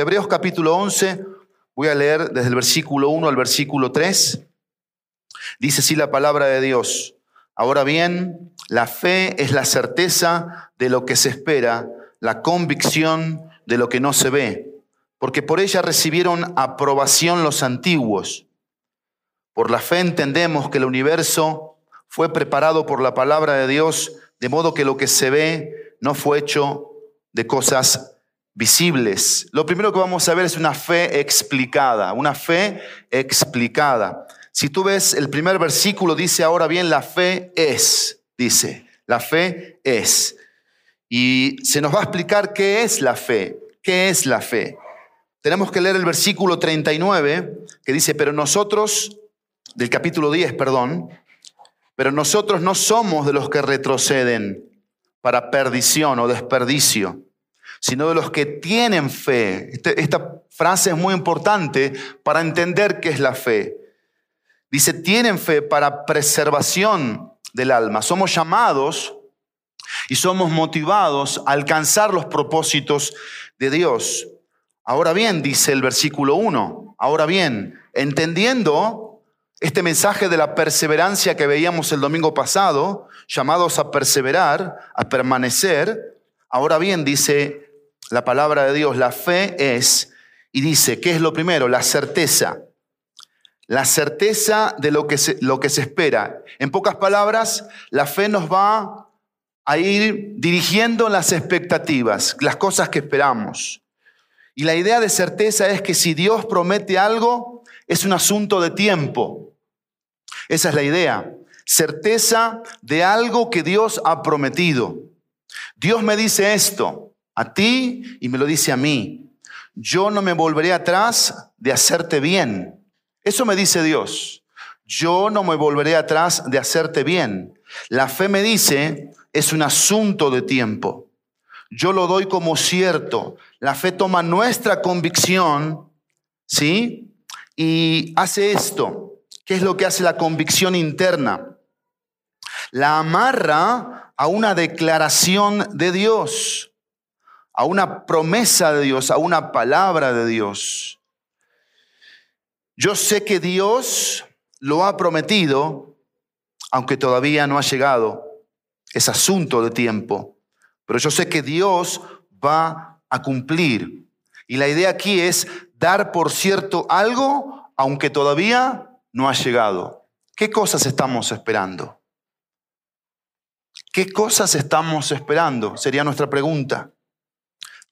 Hebreos capítulo 11, voy a leer desde el versículo 1 al versículo 3. Dice así la palabra de Dios. Ahora bien, la fe es la certeza de lo que se espera, la convicción de lo que no se ve, porque por ella recibieron aprobación los antiguos. Por la fe entendemos que el universo fue preparado por la palabra de Dios, de modo que lo que se ve no fue hecho de cosas visibles. Lo primero que vamos a ver es una fe explicada, una fe explicada. Si tú ves el primer versículo, dice ahora bien, la fe es, dice, la fe es. Y se nos va a explicar qué es la fe, qué es la fe. Tenemos que leer el versículo 39, que dice, pero nosotros, del capítulo 10, perdón, pero nosotros no somos de los que retroceden para perdición o desperdicio sino de los que tienen fe. Este, esta frase es muy importante para entender qué es la fe. Dice, tienen fe para preservación del alma. Somos llamados y somos motivados a alcanzar los propósitos de Dios. Ahora bien, dice el versículo 1, ahora bien, entendiendo este mensaje de la perseverancia que veíamos el domingo pasado, llamados a perseverar, a permanecer, ahora bien, dice, la palabra de Dios, la fe es, y dice, ¿qué es lo primero? La certeza. La certeza de lo que se, lo que se espera. En pocas palabras, la fe nos va a ir dirigiendo las expectativas, las cosas que esperamos. Y la idea de certeza es que si Dios promete algo, es un asunto de tiempo. Esa es la idea. Certeza de algo que Dios ha prometido. Dios me dice esto, a ti y me lo dice a mí. Yo no me volveré atrás de hacerte bien. Eso me dice Dios. Yo no me volveré atrás de hacerte bien. La fe me dice, es un asunto de tiempo. Yo lo doy como cierto. La fe toma nuestra convicción, ¿sí? Y hace esto. ¿Qué es lo que hace la convicción interna? La amarra a una declaración de Dios a una promesa de Dios, a una palabra de Dios. Yo sé que Dios lo ha prometido, aunque todavía no ha llegado. Es asunto de tiempo. Pero yo sé que Dios va a cumplir. Y la idea aquí es dar por cierto algo, aunque todavía no ha llegado. ¿Qué cosas estamos esperando? ¿Qué cosas estamos esperando? Sería nuestra pregunta.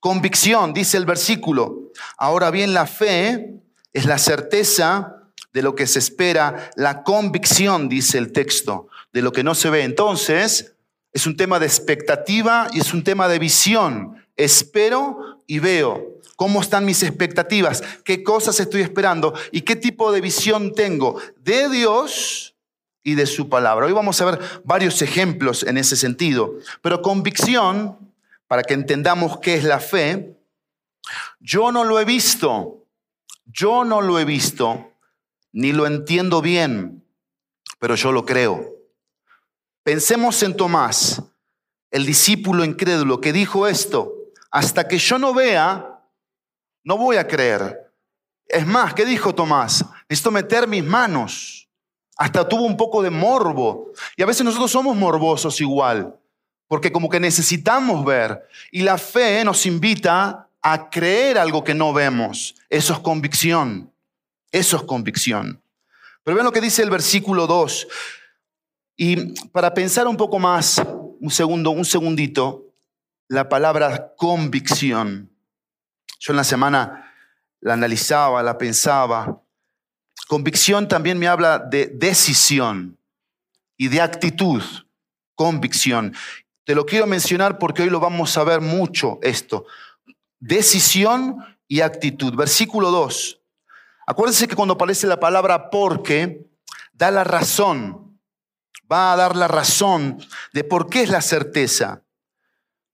Convicción, dice el versículo. Ahora bien, la fe es la certeza de lo que se espera, la convicción, dice el texto, de lo que no se ve. Entonces, es un tema de expectativa y es un tema de visión. Espero y veo. ¿Cómo están mis expectativas? ¿Qué cosas estoy esperando? ¿Y qué tipo de visión tengo de Dios y de su palabra? Hoy vamos a ver varios ejemplos en ese sentido. Pero convicción para que entendamos qué es la fe, yo no lo he visto, yo no lo he visto, ni lo entiendo bien, pero yo lo creo. Pensemos en Tomás, el discípulo incrédulo que dijo esto, hasta que yo no vea, no voy a creer. Es más, ¿qué dijo Tomás? Necesito meter mis manos. Hasta tuvo un poco de morbo. Y a veces nosotros somos morbosos igual porque como que necesitamos ver. Y la fe nos invita a creer algo que no vemos. Eso es convicción. Eso es convicción. Pero vean lo que dice el versículo 2. Y para pensar un poco más, un segundo, un segundito, la palabra convicción. Yo en la semana la analizaba, la pensaba. Convicción también me habla de decisión y de actitud. Convicción. Te lo quiero mencionar porque hoy lo vamos a ver mucho esto. Decisión y actitud. Versículo 2. Acuérdense que cuando aparece la palabra porque, da la razón. Va a dar la razón de por qué es la certeza,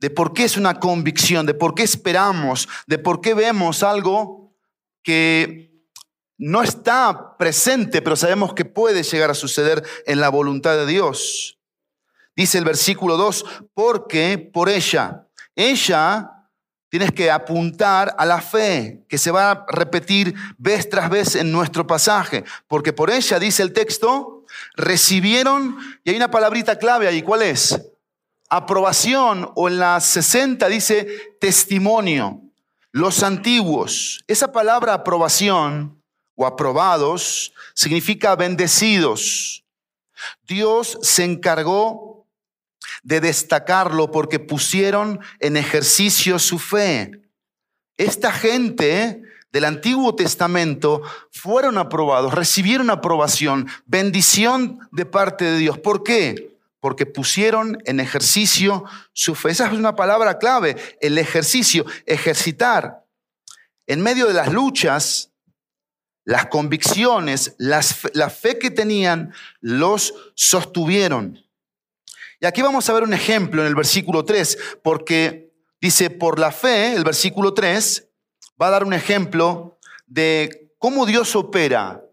de por qué es una convicción, de por qué esperamos, de por qué vemos algo que no está presente, pero sabemos que puede llegar a suceder en la voluntad de Dios. Dice el versículo 2, porque por ella, ella tienes que apuntar a la fe, que se va a repetir vez tras vez en nuestro pasaje, porque por ella, dice el texto, recibieron, y hay una palabrita clave ahí, ¿cuál es? Aprobación, o en la 60 dice testimonio. Los antiguos, esa palabra aprobación o aprobados significa bendecidos. Dios se encargó de destacarlo porque pusieron en ejercicio su fe. Esta gente del Antiguo Testamento fueron aprobados, recibieron aprobación, bendición de parte de Dios. ¿Por qué? Porque pusieron en ejercicio su fe. Esa es una palabra clave, el ejercicio, ejercitar. En medio de las luchas, las convicciones, la fe que tenían, los sostuvieron. Y aquí vamos a ver un ejemplo en el versículo 3, porque dice, por la fe, el versículo 3 va a dar un ejemplo de cómo Dios opera,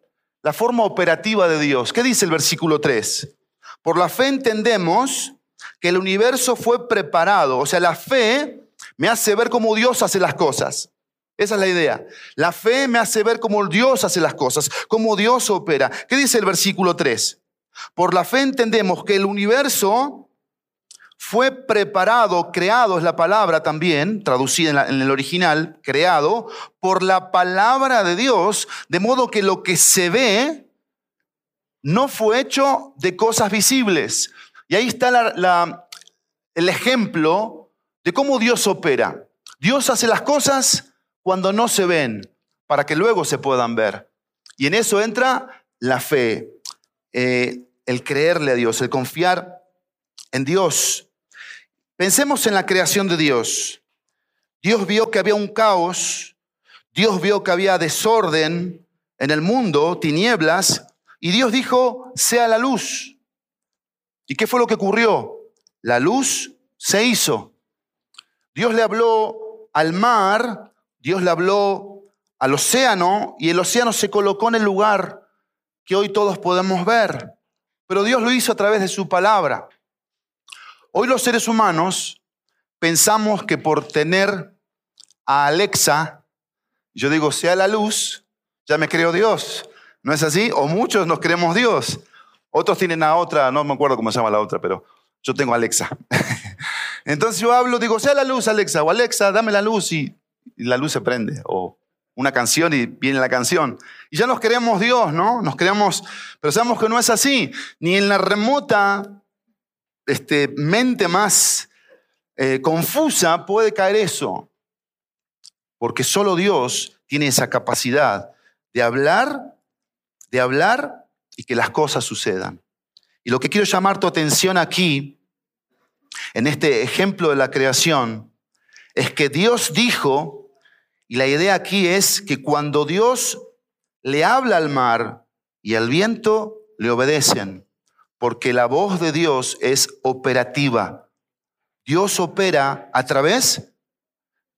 la forma operativa de Dios. ¿Qué dice el versículo 3? Por la fe entendemos que el universo fue preparado, o sea, la fe me hace ver cómo Dios hace las cosas. Esa es la idea. La fe me hace ver cómo Dios hace las cosas, cómo Dios opera. ¿Qué dice el versículo 3? Por la fe entendemos que el universo fue preparado, creado es la palabra también, traducida en, el original, creado, por la palabra de Dios, de modo que lo que se ve no fue hecho de cosas visibles. Y ahí está el ejemplo de cómo Dios opera. Dios hace las cosas cuando no se ven, para que luego se puedan ver. Y en eso entra la fe, eh, el creerle a Dios, el confiar en Dios. Pensemos en la creación de Dios. Dios vio que había un caos, Dios vio que había desorden en el mundo, tinieblas, y Dios dijo, sea la luz. ¿Y qué fue lo que ocurrió? La luz se hizo. Dios le habló al mar Dios le habló al océano y el océano se colocó en el lugar que hoy todos podemos ver. Pero Dios lo hizo a través de su palabra. Hoy los seres humanos pensamos que por tener a Alexa, yo digo, sea la luz, ya me creo Dios. ¿No es así? O muchos nos creemos Dios. Otros tienen a otra, no me acuerdo cómo se llama la otra, pero yo tengo a Alexa. Entonces yo hablo, digo, sea la luz, Alexa, o Alexa, dame la luz y la luz se prende, o una canción y viene la canción. Y ya nos creemos Dios, ¿no? Nos creemos, pero sabemos que no es así. Ni en la remota este, mente más eh, confusa puede caer eso. Porque solo Dios tiene esa capacidad de hablar, de hablar y que las cosas sucedan. Y lo que quiero llamar tu atención aquí, en este ejemplo de la creación, es que Dios dijo, y la idea aquí es que cuando Dios le habla al mar y al viento, le obedecen, porque la voz de Dios es operativa. Dios opera a través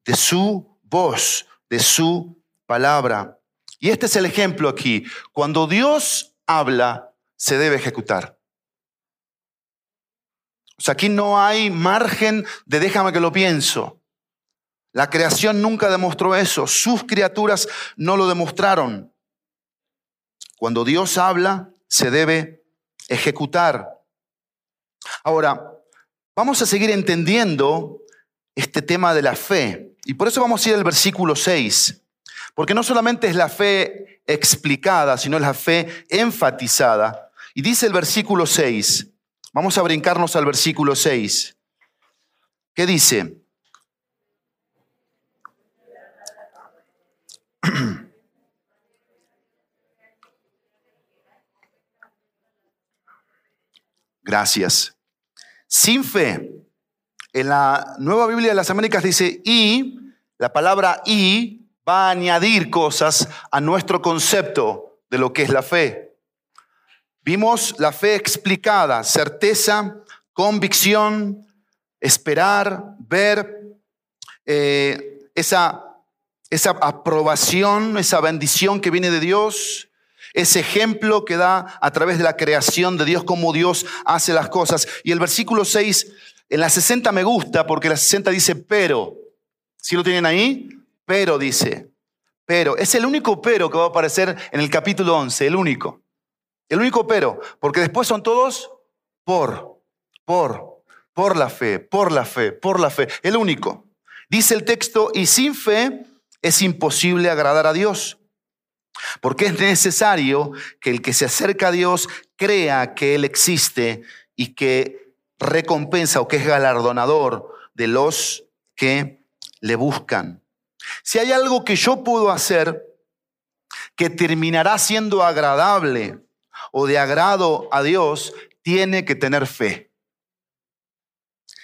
de su voz, de su palabra. Y este es el ejemplo aquí. Cuando Dios habla, se debe ejecutar. O sea, aquí no hay margen de déjame que lo pienso. La creación nunca demostró eso. Sus criaturas no lo demostraron. Cuando Dios habla, se debe ejecutar. Ahora, vamos a seguir entendiendo este tema de la fe. Y por eso vamos a ir al versículo 6. Porque no solamente es la fe explicada, sino es la fe enfatizada. Y dice el versículo 6. Vamos a brincarnos al versículo 6. ¿Qué dice? Gracias. Sin fe. En la Nueva Biblia de las Américas dice y, la palabra y va a añadir cosas a nuestro concepto de lo que es la fe. Vimos la fe explicada, certeza, convicción, esperar, ver, eh, esa esa aprobación, esa bendición que viene de Dios. Ese ejemplo que da a través de la creación de Dios, cómo Dios hace las cosas. Y el versículo 6, en la 60 me gusta porque la 60 dice pero. ¿Sí lo tienen ahí? Pero dice. Pero. Es el único pero que va a aparecer en el capítulo 11, el único. El único pero. Porque después son todos por, por, por la fe, por la fe, por la fe. El único. Dice el texto, y sin fe es imposible agradar a Dios. Porque es necesario que el que se acerca a Dios crea que Él existe y que recompensa o que es galardonador de los que le buscan. Si hay algo que yo puedo hacer que terminará siendo agradable o de agrado a Dios, tiene que tener fe.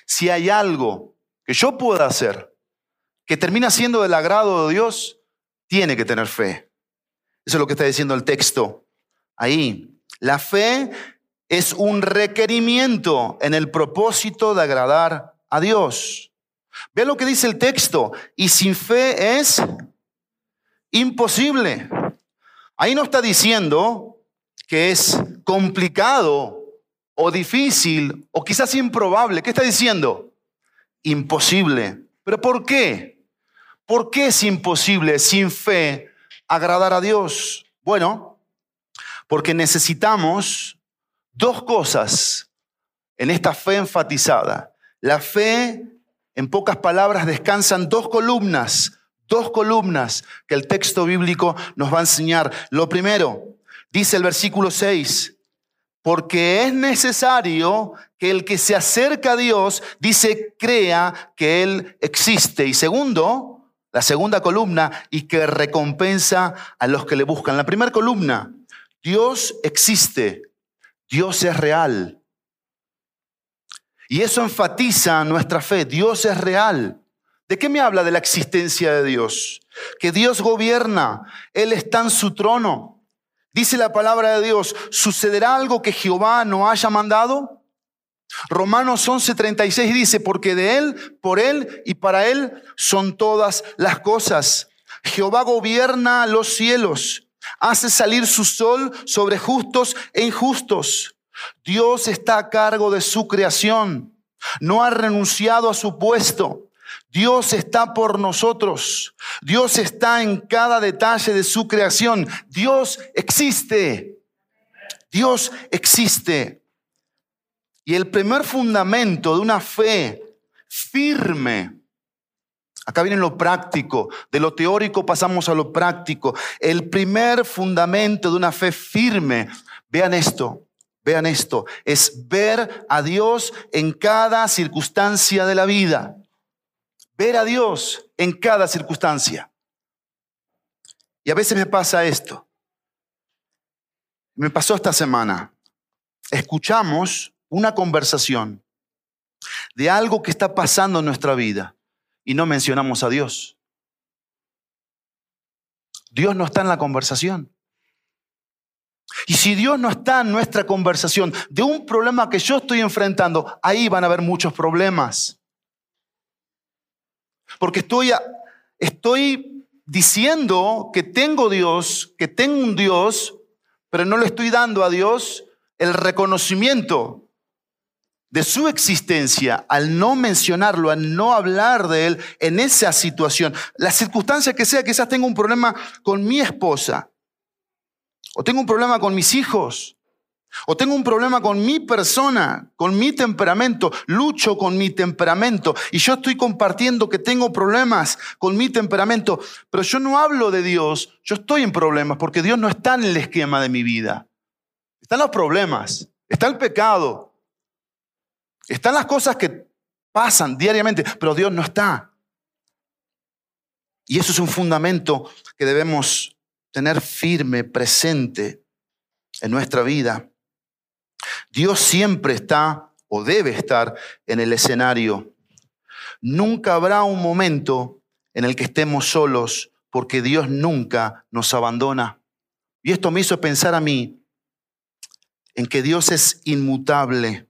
Si hay algo que yo pueda hacer que termina siendo del agrado de Dios, tiene que tener fe. Eso es lo que está diciendo el texto ahí. La fe es un requerimiento en el propósito de agradar a Dios. Ve lo que dice el texto. Y sin fe es imposible. Ahí no está diciendo que es complicado o difícil o quizás improbable. ¿Qué está diciendo? Imposible. ¿Pero por qué? ¿Por qué es imposible sin fe agradar a Dios? Bueno, porque necesitamos dos cosas en esta fe enfatizada. La fe, en pocas palabras, descansan dos columnas, dos columnas que el texto bíblico nos va a enseñar. Lo primero, dice el versículo 6, porque es necesario que el que se acerca a Dios, dice, crea que Él existe. Y segundo, la segunda columna, y que recompensa a los que le buscan. La primera columna, Dios existe, Dios es real. Y eso enfatiza nuestra fe, Dios es real. ¿De qué me habla de la existencia de Dios? Que Dios gobierna, Él está en su trono. Dice la palabra de Dios, ¿sucederá algo que Jehová no haya mandado? Romanos 11:36 dice, porque de Él, por Él y para Él son todas las cosas. Jehová gobierna los cielos, hace salir su sol sobre justos e injustos. Dios está a cargo de su creación, no ha renunciado a su puesto. Dios está por nosotros. Dios está en cada detalle de su creación. Dios existe. Dios existe. Y el primer fundamento de una fe firme, acá viene lo práctico, de lo teórico pasamos a lo práctico. El primer fundamento de una fe firme, vean esto, vean esto, es ver a Dios en cada circunstancia de la vida. Ver a Dios en cada circunstancia. Y a veces me pasa esto. Me pasó esta semana. Escuchamos una conversación de algo que está pasando en nuestra vida y no mencionamos a Dios. Dios no está en la conversación. Y si Dios no está en nuestra conversación de un problema que yo estoy enfrentando, ahí van a haber muchos problemas. Porque estoy, estoy diciendo que tengo Dios, que tengo un Dios, pero no le estoy dando a Dios el reconocimiento de su existencia, al no mencionarlo, al no hablar de él en esa situación, la circunstancia que sea, quizás tengo un problema con mi esposa, o tengo un problema con mis hijos, o tengo un problema con mi persona, con mi temperamento, lucho con mi temperamento. Y yo estoy compartiendo que tengo problemas con mi temperamento, pero yo no hablo de Dios, yo estoy en problemas porque Dios no está en el esquema de mi vida. Están los problemas, está el pecado, están las cosas que pasan diariamente, pero Dios no está. Y eso es un fundamento que debemos tener firme, presente en nuestra vida. Dios siempre está o debe estar en el escenario. Nunca habrá un momento en el que estemos solos porque Dios nunca nos abandona. Y esto me hizo pensar a mí en que Dios es inmutable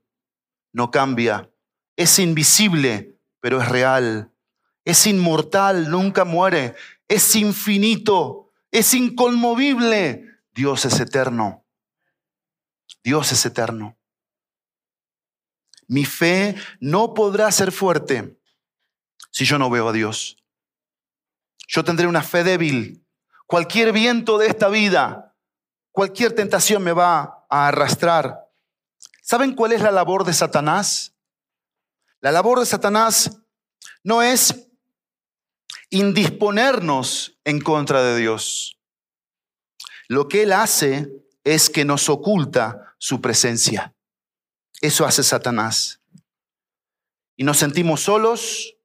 no cambia. Es invisible, pero es real. Es inmortal, nunca muere. Es infinito, es inconmovible. Dios es eterno. Dios es eterno. Mi fe no podrá ser fuerte si yo no veo a Dios. Yo tendré una fe débil. Cualquier viento de esta vida, cualquier tentación me va a arrastrar. ¿Saben cuál es la labor de Satanás? La labor de Satanás no es indisponernos en contra de Dios. Lo que él hace es que nos oculta su presencia. Eso hace Satanás. Y nos sentimos solos,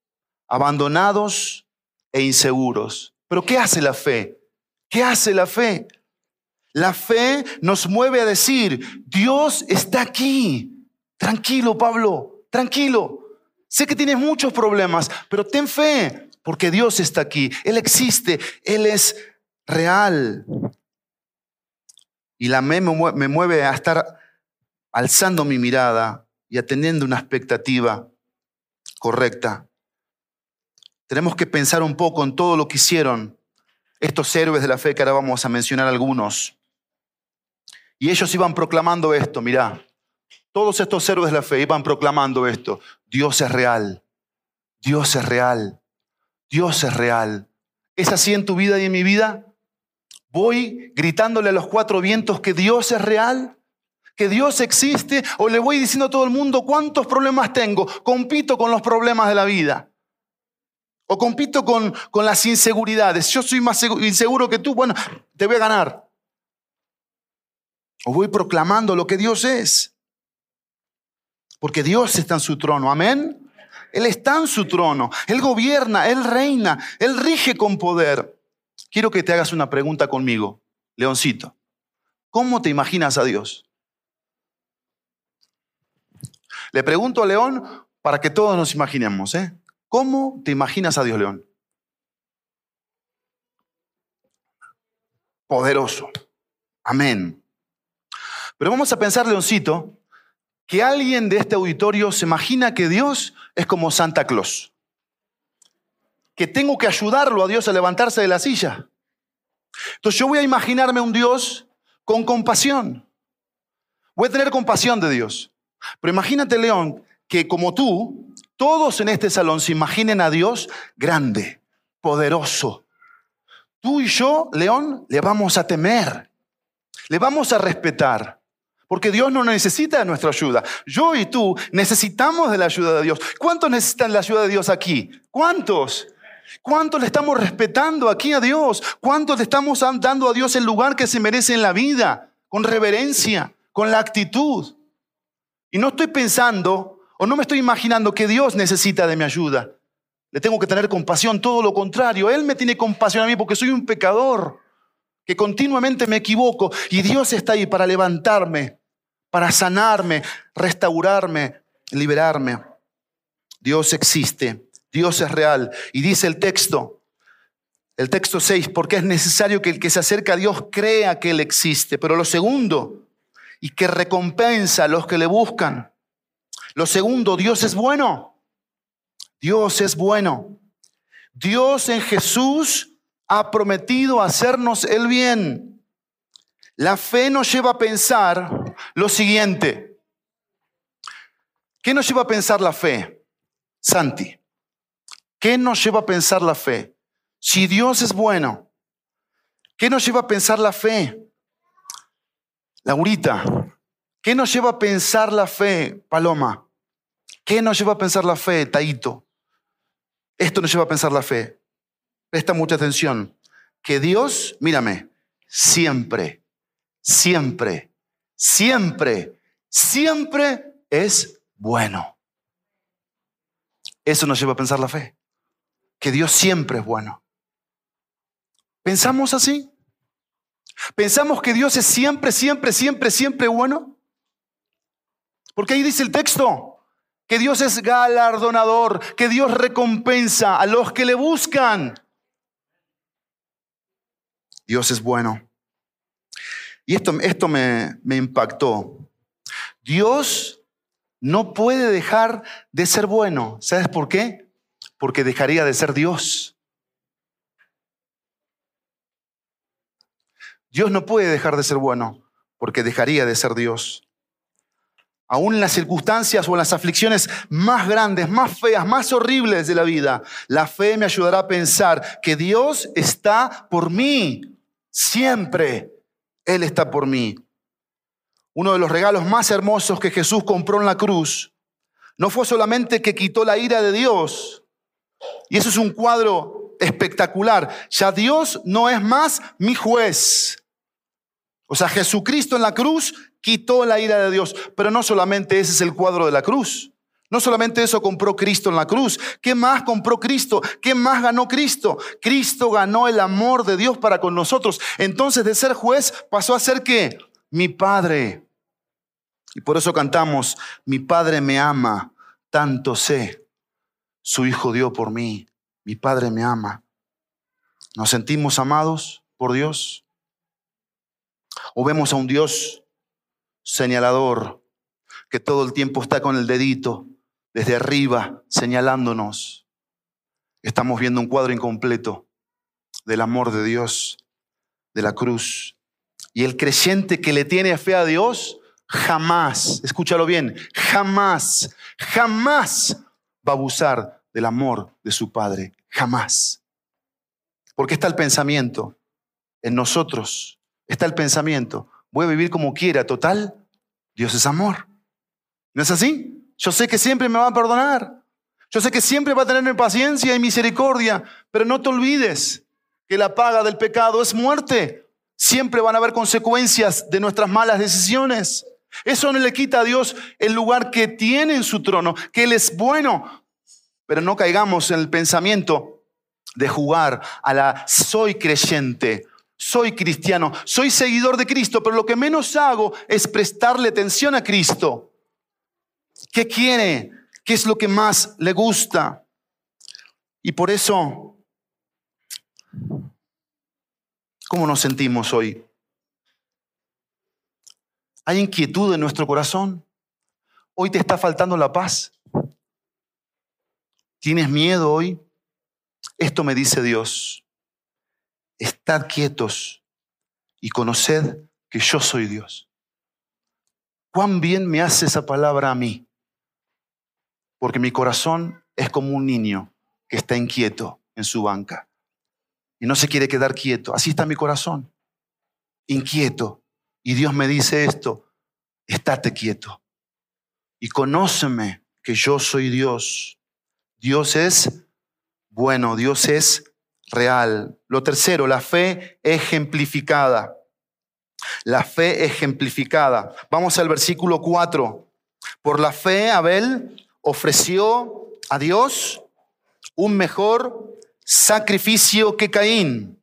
abandonados e inseguros. Pero ¿qué hace la fe? ¿Qué hace la fe? La fe nos mueve a decir, Dios está aquí. Tranquilo, Pablo, tranquilo. Sé que tienes muchos problemas, pero ten fe, porque Dios está aquí. Él existe, Él es real. Y la fe me mueve a estar alzando mi mirada y atendiendo una expectativa correcta. Tenemos que pensar un poco en todo lo que hicieron estos héroes de la fe, que ahora vamos a mencionar algunos. Y ellos iban proclamando esto, mirá, todos estos héroes de la fe iban proclamando esto, Dios es real, Dios es real, Dios es real. ¿Es así en tu vida y en mi vida? ¿Voy gritándole a los cuatro vientos que Dios es real? que Dios existe o le voy diciendo a todo el mundo cuántos problemas tengo, compito con los problemas de la vida. O compito con, con las inseguridades. Yo soy más inseguro que tú, bueno, te voy a ganar. O voy proclamando lo que Dios es. Porque Dios está en su trono, amén. Él está en su trono, Él gobierna, Él reina, Él rige con poder. Quiero que te hagas una pregunta conmigo, Leoncito. ¿Cómo te imaginas a Dios? Le pregunto a León para que todos nos imaginemos. ¿eh? ¿Cómo te imaginas a Dios, León? Poderoso. Amén. Pero vamos a pensar, Leoncito, que alguien de este auditorio se imagina que Dios es como Santa Claus. Que tengo que ayudarlo a Dios a levantarse de la silla. Entonces yo voy a imaginarme un Dios con compasión. Voy a tener compasión de Dios. Pero imagínate, León, que como tú, todos en este salón se imaginen a Dios grande, poderoso. Tú y yo, León, le vamos a temer, le vamos a respetar, porque Dios no necesita nuestra ayuda. Yo y tú necesitamos de la ayuda de Dios. ¿Cuántos necesitan la ayuda de Dios aquí? ¿Cuántos? ¿Cuántos le estamos respetando aquí a Dios? ¿Cuántos le estamos dando a Dios el lugar que se merece en la vida? Con reverencia, con la actitud. Y no estoy pensando o no me estoy imaginando que Dios necesita de mi ayuda. Le tengo que tener compasión, todo lo contrario. Él me tiene compasión a mí porque soy un pecador, que continuamente me equivoco y Dios está ahí para levantarme, para sanarme, restaurarme, liberarme. Dios existe, Dios es real. Y dice el texto, el texto 6, porque es necesario que el que se acerca a Dios crea que Él existe. Pero lo segundo, y que recompensa a los que le buscan. Lo segundo, Dios es bueno. Dios es bueno. Dios en Jesús ha prometido hacernos el bien. La fe nos lleva a pensar lo siguiente. ¿Qué nos lleva a pensar la fe? Santi, ¿qué nos lleva a pensar la fe? Si Dios es bueno, ¿qué nos lleva a pensar la fe? Laurita, ¿qué nos lleva a pensar la fe, Paloma? ¿Qué nos lleva a pensar la fe, Taito? Esto nos lleva a pensar la fe. Presta mucha atención. Que Dios, mírame, siempre, siempre, siempre, siempre es bueno. Eso nos lleva a pensar la fe. Que Dios siempre es bueno. ¿Pensamos así? ¿Pensamos que Dios es siempre, siempre, siempre, siempre bueno? Porque ahí dice el texto, que Dios es galardonador, que Dios recompensa a los que le buscan. Dios es bueno. Y esto, esto me, me impactó. Dios no puede dejar de ser bueno. ¿Sabes por qué? Porque dejaría de ser Dios. Dios no puede dejar de ser bueno, porque dejaría de ser Dios. Aún en las circunstancias o en las aflicciones más grandes, más feas, más horribles de la vida, la fe me ayudará a pensar que Dios está por mí, siempre. Él está por mí. Uno de los regalos más hermosos que Jesús compró en la cruz no fue solamente que quitó la ira de Dios, y eso es un cuadro espectacular, ya Dios no es más mi juez. O sea, Jesucristo en la cruz quitó la ira de Dios, pero no solamente ese es el cuadro de la cruz. No solamente eso compró Cristo en la cruz. ¿Qué más compró Cristo? ¿Qué más ganó Cristo? Cristo ganó el amor de Dios para con nosotros. Entonces de ser juez pasó a ser qué? Mi Padre. Y por eso cantamos, mi Padre me ama, tanto sé, su Hijo dio por mí, mi Padre me ama. ¿Nos sentimos amados por Dios? ¿O vemos a un Dios señalador que todo el tiempo está con el dedito desde arriba señalándonos? Estamos viendo un cuadro incompleto del amor de Dios, de la cruz. Y el creyente que le tiene fe a Dios, jamás, escúchalo bien, jamás, jamás va a abusar del amor de su Padre. Jamás. Porque está el pensamiento en nosotros. Está el pensamiento. Voy a vivir como quiera. Total, Dios es amor. ¿No es así? Yo sé que siempre me va a perdonar. Yo sé que siempre va a tener paciencia y misericordia. Pero no te olvides que la paga del pecado es muerte. Siempre van a haber consecuencias de nuestras malas decisiones. Eso no le quita a Dios el lugar que tiene en su trono, que Él es bueno. Pero no caigamos en el pensamiento de jugar a la soy creyente, soy cristiano, soy seguidor de Cristo, pero lo que menos hago es prestarle atención a Cristo. ¿Qué quiere? ¿Qué es lo que más le gusta? Y por eso, ¿cómo nos sentimos hoy? ¿Hay inquietud en nuestro corazón? ¿Hoy te está faltando la paz? ¿Tienes miedo hoy? Esto me dice Dios. Estad quietos y conoced que yo soy Dios. ¿Cuán bien me hace esa palabra a mí? Porque mi corazón es como un niño que está inquieto en su banca y no se quiere quedar quieto. Así está mi corazón, inquieto, y Dios me dice esto, estate quieto y conóceme que yo soy Dios. Dios es bueno, Dios es real. Lo tercero, la fe ejemplificada. La fe ejemplificada. Vamos al versículo 4. Por la fe Abel ofreció a Dios un mejor sacrificio que Caín,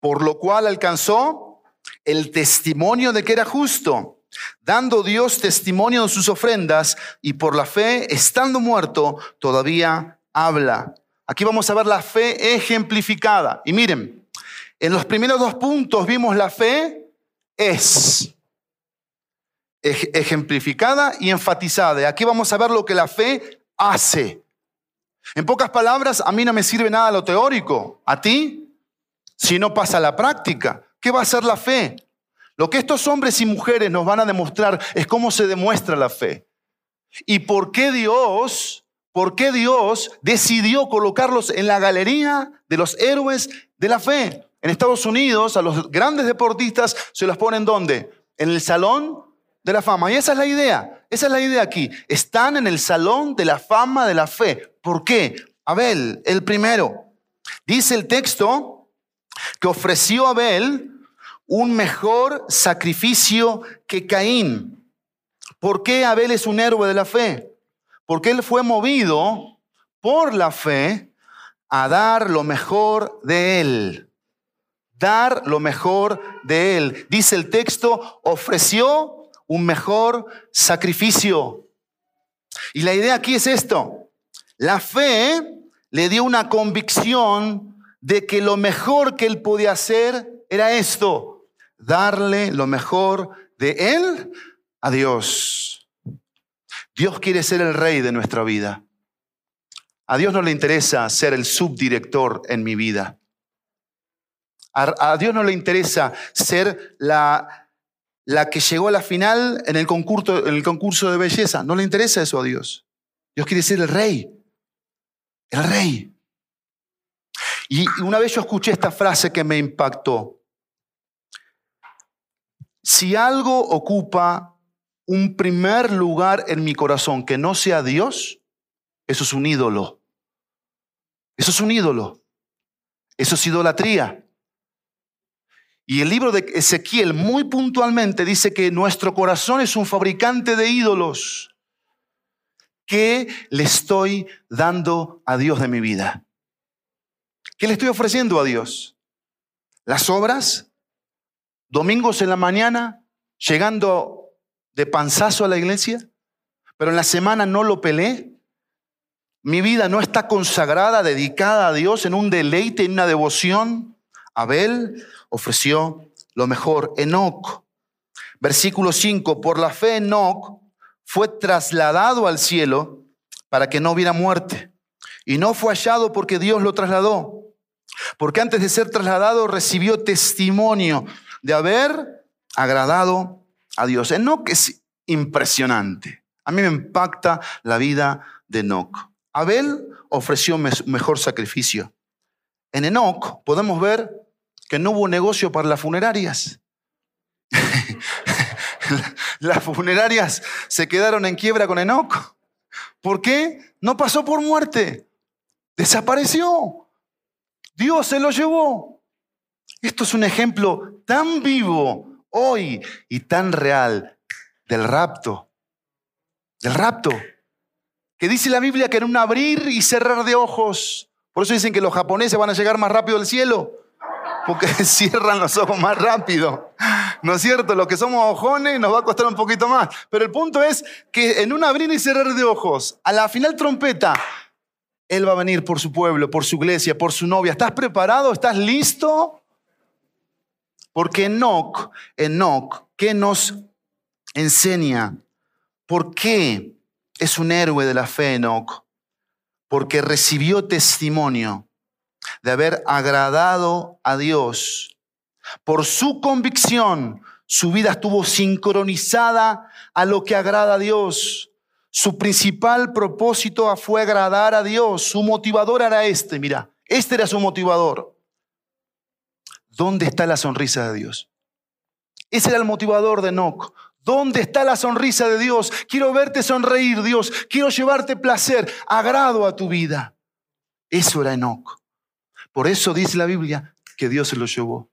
por lo cual alcanzó el testimonio de que era justo, dando Dios testimonio de sus ofrendas y por la fe, estando muerto, todavía habla. Aquí vamos a ver la fe ejemplificada. Y miren, en los primeros dos puntos vimos la fe es ejemplificada y enfatizada. Y aquí vamos a ver lo que la fe hace. En pocas palabras, a mí no me sirve nada lo teórico. ¿A ti? Si no pasa la práctica. ¿Qué va a ser la fe? Lo que estos hombres y mujeres nos van a demostrar es cómo se demuestra la fe. Y por qué Dios, por qué Dios decidió colocarlos en la galería de los héroes de la fe. En Estados Unidos, a los grandes deportistas se los ponen ¿dónde? En el salón de la fama. Y esa es la idea. Esa es la idea aquí. Están en el salón de la fama de la fe. ¿Por qué? Abel, el primero. Dice el texto que ofreció Abel un mejor sacrificio que Caín. ¿Por qué Abel es un héroe de la fe? Porque él fue movido por la fe a dar lo mejor de él. Dar lo mejor de él. Dice el texto, ofreció un mejor sacrificio. Y la idea aquí es esto. La fe le dio una convicción de que lo mejor que él podía hacer era esto, darle lo mejor de él a Dios. Dios quiere ser el rey de nuestra vida. A Dios no le interesa ser el subdirector en mi vida. A, Dios no le interesa ser la, la que llegó a la final en el, concurso, en el concurso de belleza. No le interesa eso a Dios. Dios quiere ser el rey. El rey. Y una vez yo escuché esta frase que me impactó. Si algo ocupa un primer lugar en mi corazón que no sea Dios, eso es un ídolo. Eso es un ídolo. Eso es idolatría. Y el libro de Ezequiel muy puntualmente dice que nuestro corazón es un fabricante de ídolos. ¿Qué le estoy dando a Dios de mi vida? ¿Qué le estoy ofreciendo a Dios? ¿Las obras? ¿Domingos en la mañana? ¿Llegando de panzazo a la iglesia? ¿Pero en la semana no lo peleé? ¿Mi vida no está consagrada, dedicada a Dios en un deleite, en una devoción? Abel ofreció lo mejor. Enoc, versículo 5, por la fe Enoc fue trasladado al cielo para que no hubiera muerte. Y no fue hallado porque Dios lo trasladó. Porque antes de ser trasladado recibió testimonio de haber agradado a Dios. Enoch es impresionante. A mí me impacta la vida de Enoch. Abel ofreció mejor sacrificio. En Enoch podemos ver que no hubo negocio para las funerarias. las funerarias se quedaron en quiebra con Enoch. ¿Por qué? No pasó por muerte. Desapareció. Dios se lo llevó. Esto es un ejemplo tan vivo hoy y tan real del rapto. Del rapto. Que dice la Biblia que en un abrir y cerrar de ojos. Por eso dicen que los japoneses van a llegar más rápido al cielo. Porque cierran los ojos más rápido. ¿No es cierto? Los que somos ojones nos va a costar un poquito más. Pero el punto es que en un abrir y cerrar de ojos, a la final trompeta, él va a venir por su pueblo, por su iglesia, por su novia. ¿Estás preparado? ¿Estás listo? Porque Enoch, Enoch, ¿qué nos enseña? ¿Por qué es un héroe de la fe Enoch? Porque recibió testimonio de haber agradado a Dios. Por su convicción, su vida estuvo sincronizada a lo que agrada a Dios. Su principal propósito fue agradar a Dios. Su motivador era este, mira, este era su motivador. ¿Dónde está la sonrisa de Dios? Ese era el motivador de Enoch. ¿Dónde está la sonrisa de Dios? Quiero verte sonreír, Dios. Quiero llevarte placer, agrado a tu vida. Eso era Enoch. Por eso dice la Biblia que Dios se lo llevó.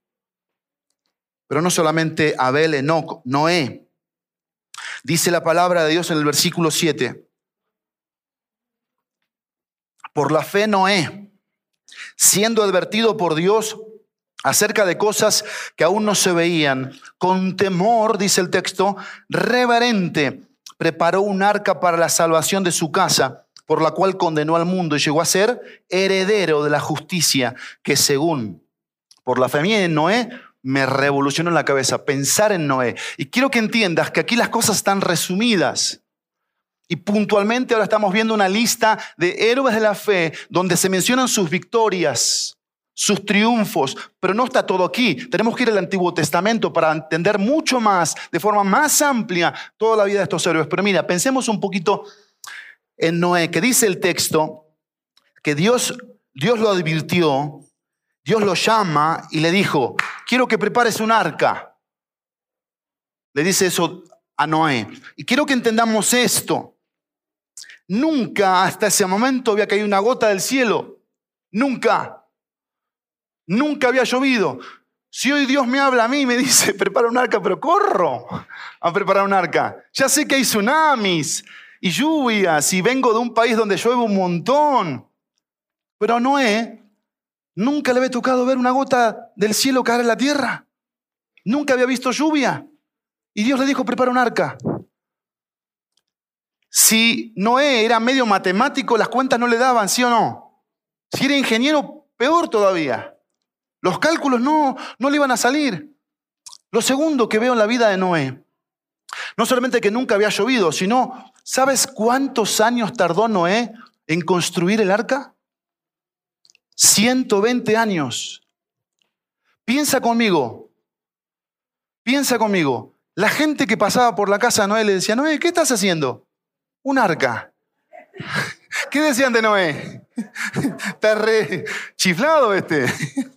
Pero no solamente Abel, Enoch, Noé, Dice la palabra de Dios en el versículo 7. Por la fe Noé, siendo advertido por Dios acerca de cosas que aún no se veían, con temor, dice el texto, reverente, preparó un arca para la salvación de su casa, por la cual condenó al mundo y llegó a ser heredero de la justicia que según por la mía en Noé me revolucionó en la cabeza pensar en Noé. Y quiero que entiendas que aquí las cosas están resumidas. Y puntualmente ahora estamos viendo una lista de héroes de la fe donde se mencionan sus victorias, sus triunfos, pero no está todo aquí. Tenemos que ir al Antiguo Testamento para entender mucho más, de forma más amplia, toda la vida de estos héroes. Pero mira, pensemos un poquito en Noé, que dice el texto que Dios, Dios lo advirtió Dios lo llama y le dijo, quiero que prepares un arca. Le dice eso a Noé. Y quiero que entendamos esto. Nunca hasta ese momento había caído una gota del cielo. Nunca. Nunca había llovido. Si hoy Dios me habla a mí y me dice, prepara un arca, pero corro a preparar un arca. Ya sé que hay tsunamis y lluvias y vengo de un país donde llueve un montón. Pero Noé Nunca le había tocado ver una gota del cielo caer en la tierra. Nunca había visto lluvia. Y Dios le dijo, prepara un arca. Si Noé era medio matemático, las cuentas no le daban, ¿sí o no? Si era ingeniero, peor todavía. Los cálculos no, no le iban a salir. Lo segundo que veo en la vida de Noé, no solamente que nunca había llovido, sino, ¿sabes cuántos años tardó Noé en construir el arca? 120 años. Piensa conmigo, piensa conmigo. La gente que pasaba por la casa de Noé le decía, Noé, ¿qué estás haciendo? Un arca. ¿Qué decían de Noé? Está re chiflado este.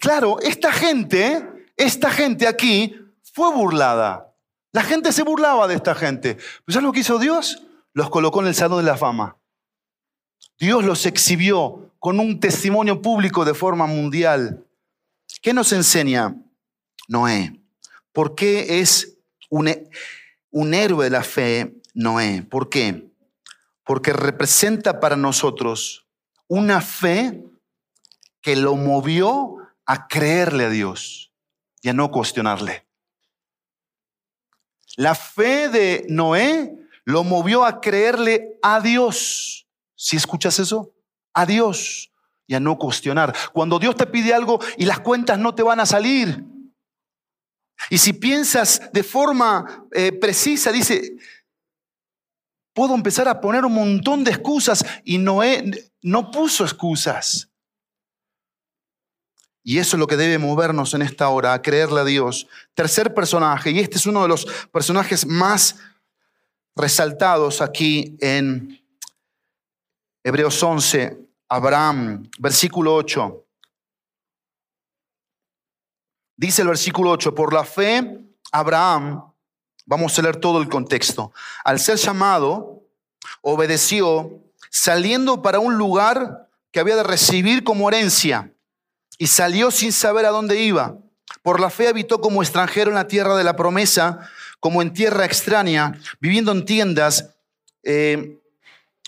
Claro, esta gente, esta gente aquí fue burlada. La gente se burlaba de esta gente. ¿Pero sabes lo que hizo Dios? Los colocó en el salón de la fama. Dios los exhibió con un testimonio público de forma mundial. ¿Qué nos enseña Noé? ¿Por qué es un, un héroe de la fe Noé? ¿Por qué? Porque representa para nosotros una fe que lo movió a creerle a Dios y a no cuestionarle. La fe de Noé lo movió a creerle a Dios. Si escuchas eso, a Dios y a no cuestionar. Cuando Dios te pide algo y las cuentas no te van a salir. Y si piensas de forma eh, precisa, dice, puedo empezar a poner un montón de excusas y Noé no puso excusas. Y eso es lo que debe movernos en esta hora, a creerle a Dios. Tercer personaje, y este es uno de los personajes más resaltados aquí en Hebreos 11, Abraham, versículo 8. Dice el versículo 8, por la fe, Abraham, vamos a leer todo el contexto, al ser llamado, obedeció, saliendo para un lugar que había de recibir como herencia y salió sin saber a dónde iba. Por la fe habitó como extranjero en la tierra de la promesa, como en tierra extraña, viviendo en tiendas, eh,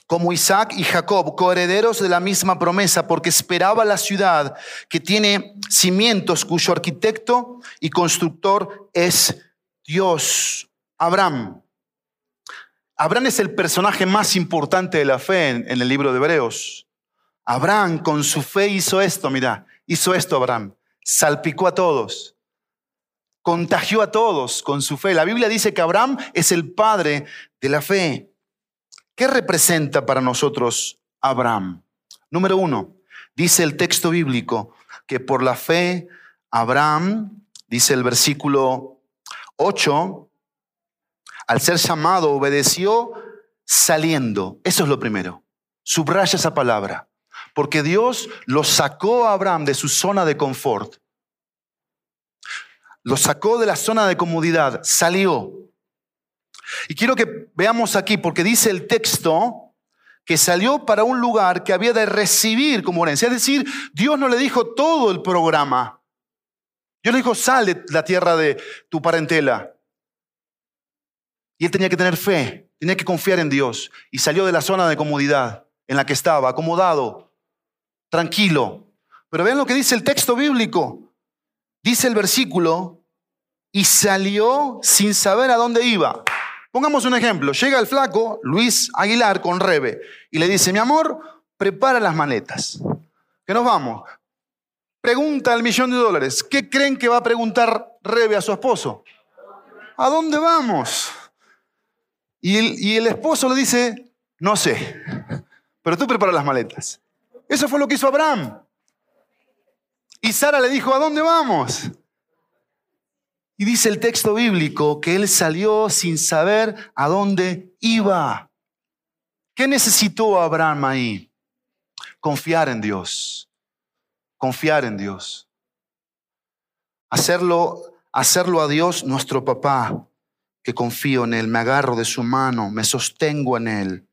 como Isaac y Jacob, coherederos de la misma promesa, porque esperaba la ciudad que tiene cimientos, cuyo arquitecto y constructor es Dios, Abraham. Abraham es el personaje más importante de la fe en, en el libro de Hebreos. Abraham con su fe hizo esto, mira, hizo esto Abraham. Salpicó a todos. Contagió a todos con su fe. La Biblia dice que Abraham es el padre de la fe. ¿Qué representa para nosotros Abraham? Número uno, dice el texto bíblico que por la fe Abraham, dice el versículo 8, al ser llamado obedeció saliendo. Eso es lo primero. Subraya esa palabra porque Dios lo sacó a Abraham de su zona de confort. Lo sacó de la zona de comodidad, salió. Y quiero que veamos aquí, porque dice el texto que salió para un lugar que había de recibir como herencia. Es decir, Dios no le dijo todo el programa. Dios le dijo, sal de la tierra de tu parentela. Y él tenía que tener fe, tenía que confiar en Dios. Y salió de la zona de comodidad en la que estaba, acomodado tranquilo. Pero vean lo que dice el texto bíblico. Dice el versículo, y salió sin saber a dónde iba. Pongamos un ejemplo. Llega el flaco, Luis Aguilar, con Rebe, y le dice, mi amor, prepara las maletas, que nos vamos. Pregunta al millón de dólares, ¿qué creen que va a preguntar Rebe a su esposo? ¿A dónde vamos? Y el, y el esposo le dice, no sé, pero tú prepara las maletas. Eso fue lo que hizo Abraham. Y Sara le dijo, ¿a dónde vamos? Y dice el texto bíblico que él salió sin saber a dónde iba. ¿Qué necesitó Abraham ahí? Confiar en Dios. Confiar en Dios. Hacerlo, hacerlo a Dios nuestro papá, que confío en Él, me agarro de su mano, me sostengo en Él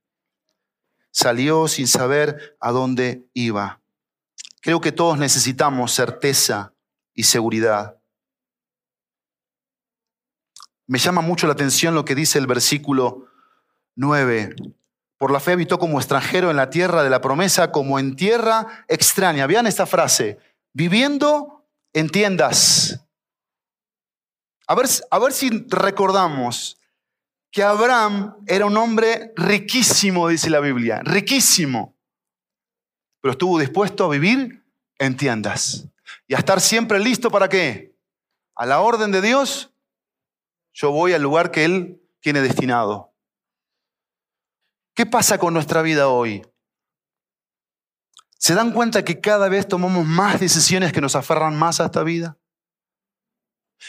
salió sin saber a dónde iba. Creo que todos necesitamos certeza y seguridad. Me llama mucho la atención lo que dice el versículo 9. Por la fe habitó como extranjero en la tierra de la promesa, como en tierra extraña. Vean esta frase, viviendo en tiendas. A ver, a ver si recordamos que Abraham era un hombre riquísimo, dice la Biblia, riquísimo, pero estuvo dispuesto a vivir en tiendas y a estar siempre listo para qué? A la orden de Dios, yo voy al lugar que Él tiene destinado. ¿Qué pasa con nuestra vida hoy? ¿Se dan cuenta que cada vez tomamos más decisiones que nos aferran más a esta vida?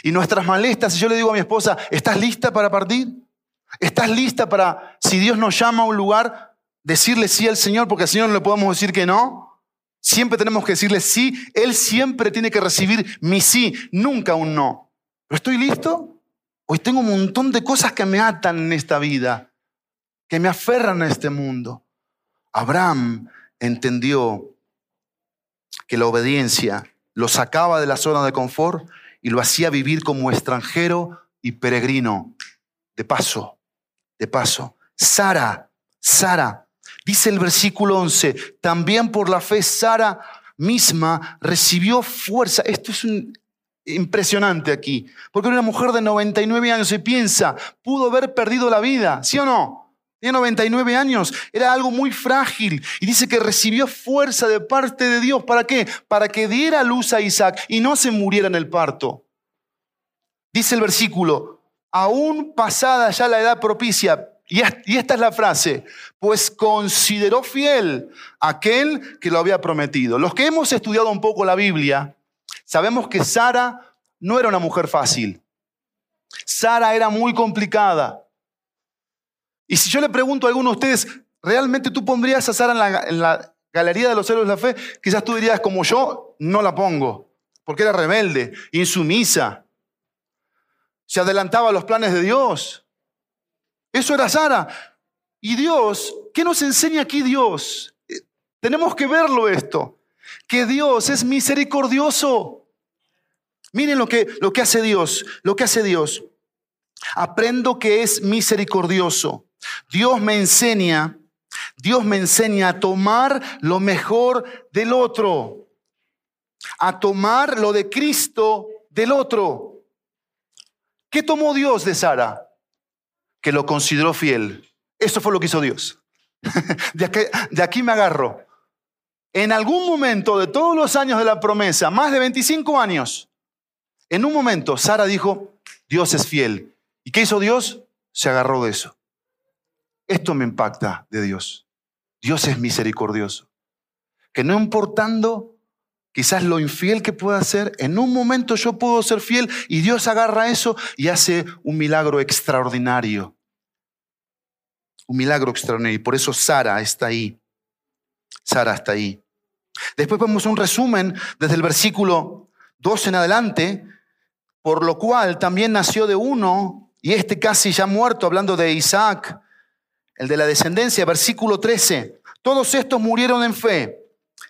Y nuestras malestas, si yo le digo a mi esposa, ¿estás lista para partir? ¿Estás lista para, si Dios nos llama a un lugar, decirle sí al Señor? Porque al Señor no le podemos decir que no. Siempre tenemos que decirle sí. Él siempre tiene que recibir mi sí, nunca un no. ¿Pero estoy listo? Hoy tengo un montón de cosas que me atan en esta vida, que me aferran a este mundo. Abraham entendió que la obediencia lo sacaba de la zona de confort y lo hacía vivir como extranjero y peregrino. De paso, de paso. Sara, Sara, dice el versículo 11, también por la fe Sara misma recibió fuerza. Esto es impresionante aquí, porque una mujer de 99 años se piensa, pudo haber perdido la vida, ¿sí o no? Tenía 99 años, era algo muy frágil. Y dice que recibió fuerza de parte de Dios. ¿Para qué? Para que diera luz a Isaac y no se muriera en el parto. Dice el versículo, aún pasada ya la edad propicia, y esta es la frase, pues consideró fiel aquel que lo había prometido. Los que hemos estudiado un poco la Biblia, sabemos que Sara no era una mujer fácil. Sara era muy complicada. Y si yo le pregunto a alguno de ustedes, ¿realmente tú pondrías a Sara en la, galería de los héroes de la fe? Quizás tú dirías, como yo, no la pongo, porque era rebelde, insumisa, se adelantaba a los planes de Dios. Eso era Sara. Y Dios, ¿qué nos enseña aquí Dios? Eh, tenemos que verlo esto, que Dios es misericordioso. Miren lo que, lo que hace Dios, lo que hace Dios. Aprendo que es misericordioso. Dios me enseña, Dios me enseña a tomar lo mejor del otro, a tomar lo de Cristo del otro. ¿Qué tomó Dios de Sara? Que lo consideró fiel. Eso fue lo que hizo Dios. De aquí, me agarro. En algún momento de todos los años de la promesa, más de 25 años, en un momento Sara dijo, Dios es fiel. ¿Y qué hizo Dios? Se agarró de eso. Esto me impacta de Dios. Dios es misericordioso. Que no importando quizás lo infiel que pueda ser, en un momento yo puedo ser fiel y Dios agarra eso y hace un milagro extraordinario. Un milagro extraordinario. Y por eso Sara está ahí. Sara está ahí. Después vemos un resumen desde el versículo 12 en adelante, por lo cual también nació de uno, y este casi ya muerto, hablando de Isaac, el de la descendencia, versículo 13. Todos estos murieron en fe,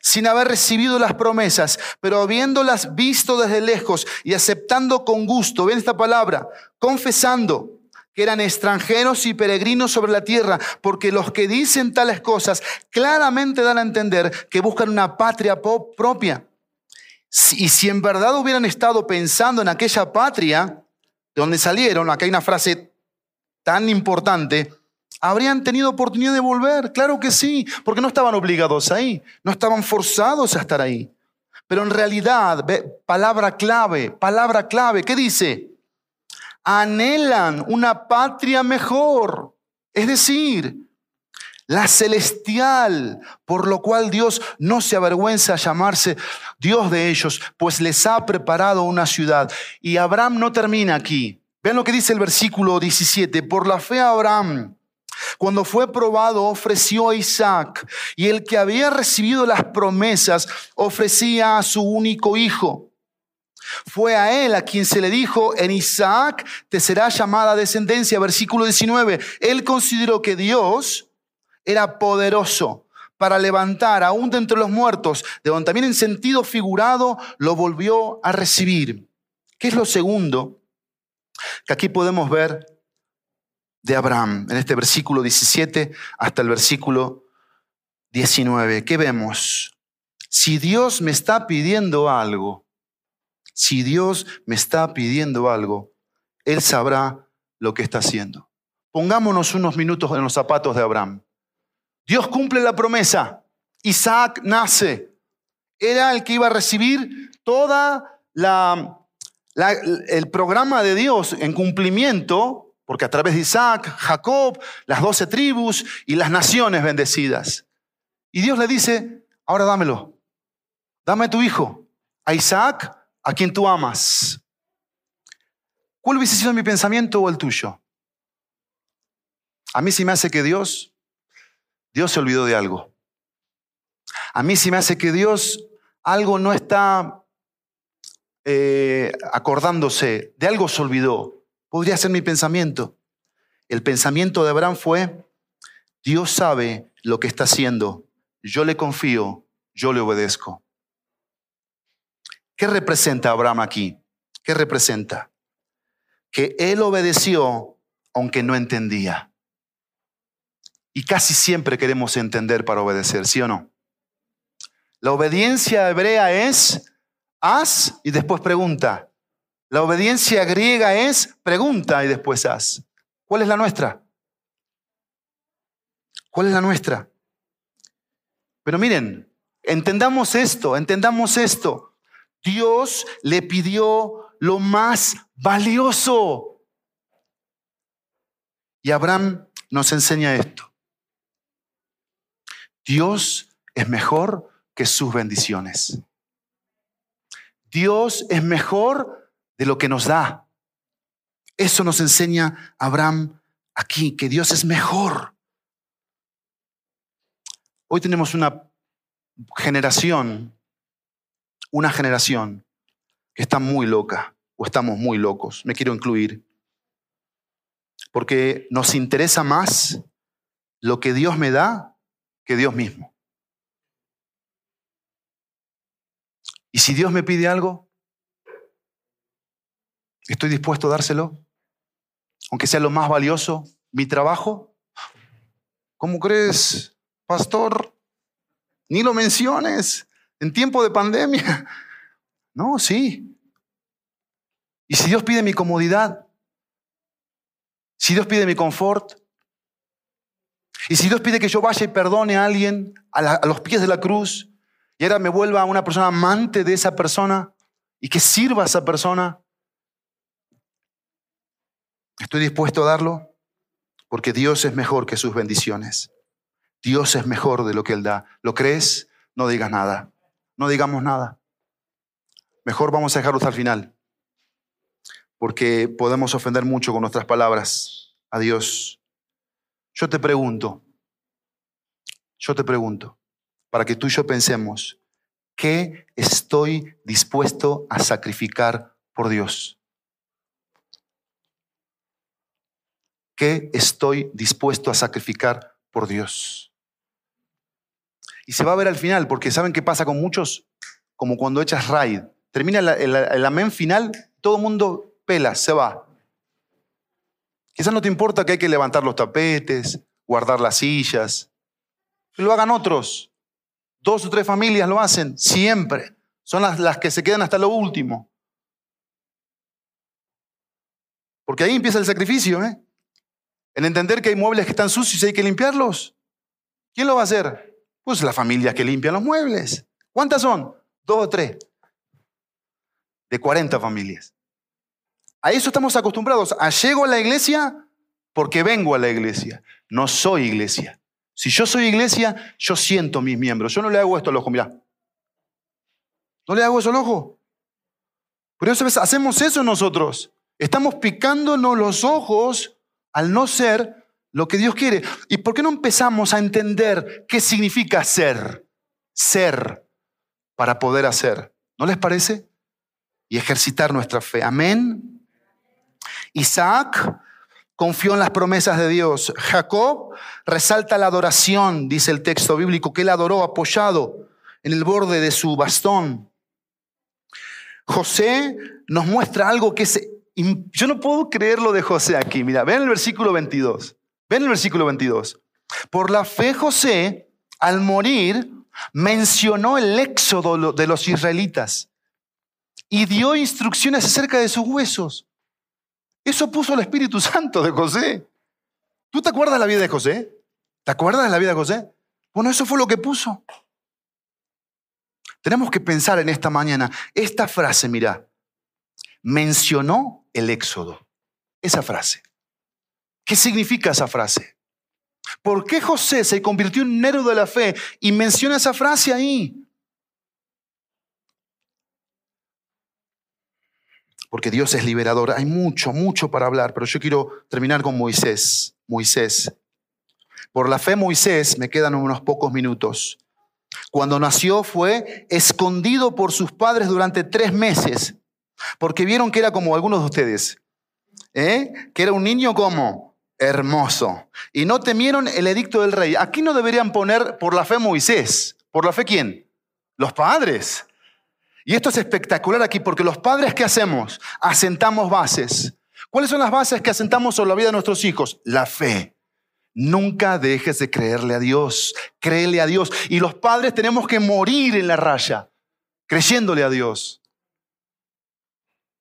sin haber recibido las promesas, pero habiéndolas visto desde lejos y aceptando con gusto, ven esta palabra, confesando que eran extranjeros y peregrinos sobre la tierra, porque los que dicen tales cosas claramente dan a entender que buscan una patria propia. Y si en verdad hubieran estado pensando en aquella patria de donde salieron, acá hay una frase tan importante, habrían tenido oportunidad de volver. Claro que sí, porque no estaban obligados ahí, no estaban forzados a estar ahí. Pero en realidad, palabra clave, palabra clave, ¿qué dice? Anhelan una patria mejor, es decir, la celestial, por lo cual Dios no se avergüenza a llamarse Dios de ellos, pues les ha preparado una ciudad. Y Abraham no termina aquí. Vean lo que dice el versículo 17. Por la fe Abraham, cuando fue probado, ofreció a Isaac y el que había recibido las promesas ofrecía a su único hijo. Fue a él a quien se le dijo, en Isaac te será llamada descendencia. Versículo 19. Él consideró que Dios era poderoso para levantar aún de entre los muertos, de donde también en sentido figurado lo volvió a recibir. ¿Qué es lo segundo? Que aquí podemos ver de Abraham, en este versículo 17 hasta el versículo 19. ¿Qué vemos? Si Dios me está pidiendo algo, si Dios me está pidiendo algo, Él sabrá lo que está haciendo. Pongámonos unos minutos en los zapatos de Abraham. Dios cumple la promesa. Isaac nace. Era el que iba a recibir toda el programa de Dios en cumplimiento porque a través de Isaac, Jacob, las doce tribus y las naciones bendecidas. Y Dios le dice, ahora dámelo. Dame a tu hijo, a Isaac, a quien tú amas. ¿Cuál hubiese sido mi pensamiento o el tuyo? A mí sí me hace que Dios, Dios se olvidó de algo. A mí sí me hace que Dios algo no está eh, acordándose, de algo se olvidó. Podría ser mi pensamiento. El pensamiento de Abraham fue, Dios sabe lo que está haciendo, yo le confío, yo le obedezco. ¿Qué representa Abraham aquí? ¿Qué representa? Que él obedeció aunque no entendía. Y casi siempre queremos entender para obedecer, ¿sí o no? La obediencia hebrea es haz y después pregunta. La obediencia griega es pregunta y después haz. ¿Cuál es la nuestra? ¿Cuál es la nuestra? Pero miren, entendamos esto, entendamos esto. Dios le pidió lo más valioso. Y Abraham nos enseña esto. Dios es mejor que sus bendiciones. Dios es mejor de lo que nos da. Eso nos enseña Abraham aquí, que Dios es mejor. Hoy tenemos una generación, una generación que está muy loca, o estamos muy locos, me quiero incluir, porque nos interesa más lo que Dios me da que Dios mismo. Y si Dios me pide algo, ¿estoy dispuesto a dárselo? Aunque sea lo más valioso, mi trabajo. ¿Cómo crees, pastor? Ni lo menciones en tiempo de pandemia. No, sí. Y si Dios pide mi comodidad, si Dios pide mi confort, y si Dios pide que yo vaya y perdone a alguien a, los pies de la cruz y ahora me vuelva una persona amante de esa persona y que sirva a esa persona, ¿estoy dispuesto a darlo? Porque Dios es mejor que sus bendiciones. Dios es mejor de lo que Él da. ¿Lo crees? No digas nada. No digamos nada. Mejor vamos a dejarlo hasta el final. Porque podemos ofender mucho con nuestras palabras a Dios. Yo te pregunto, yo te pregunto, para que tú y yo pensemos, ¿qué estoy dispuesto a sacrificar por Dios? ¿Qué estoy dispuesto a sacrificar por Dios? Y se va a ver al final, porque ¿saben qué pasa con muchos? Como cuando echas raid. Termina el, el amén final, todo el mundo pela, se va. Quizás no te importa que hay que levantar los tapetes, guardar las sillas. Lo hagan otros. Dos o tres familias lo hacen siempre. Son las, las que se quedan hasta lo último. Porque ahí empieza el sacrificio, ¿eh? En entender que hay muebles que están sucios y hay que limpiarlos. ¿Quién lo va a hacer? Pues la familia que limpia los muebles. ¿Cuántas son? Dos o tres. De 40 familias. A eso estamos acostumbrados. Llego a la iglesia porque vengo a la iglesia. No soy iglesia. Si yo soy iglesia, yo siento mis miembros. Yo no le hago esto al ojo, mirá. No le hago eso al ojo. Pero eso hacemos eso nosotros. Estamos picándonos los ojos al no ser lo que Dios quiere. ¿Y por qué no empezamos a entender qué significa ser? Ser para poder hacer. ¿No les parece? Y ejercitar nuestra fe. Amén. Isaac confió en las promesas de Dios. Jacob resalta la adoración, dice el texto bíblico, que él adoró apoyado en el borde de su bastón. José nos muestra algo que es... Yo no puedo creerlo de José aquí. Mira, ven el versículo 22. Ven el versículo 22. Por la fe José, al morir, mencionó el éxodo de los israelitas y dio instrucciones acerca de sus huesos. Eso puso el Espíritu Santo de José. ¿Tú te acuerdas de la vida de José? ¿Te acuerdas de la vida de José? Bueno, eso fue lo que puso. Tenemos que pensar en esta mañana, esta frase, mira, mencionó el éxodo. Esa frase. ¿Qué significa esa frase? ¿Por qué José se convirtió en un héroe de la fe? Y menciona esa frase ahí. Porque Dios es liberador. Hay mucho, mucho para hablar, pero yo quiero terminar con Moisés. Moisés. Por la fe Moisés, me quedan unos pocos minutos. Cuando nació fue escondido por sus padres durante tres meses, porque vieron que era como algunos de ustedes, ¿eh? que era un niño como hermoso. Y no temieron el edicto del rey. Aquí no deberían poner por la fe Moisés. ¿Por la fe quién? Los padres. Y esto es espectacular aquí porque los padres, ¿qué hacemos? Asentamos bases. ¿Cuáles son las bases que asentamos sobre la vida de nuestros hijos? La fe. Nunca dejes de creerle a Dios. Créele a Dios. Y los padres tenemos que morir en la raya, creyéndole a Dios.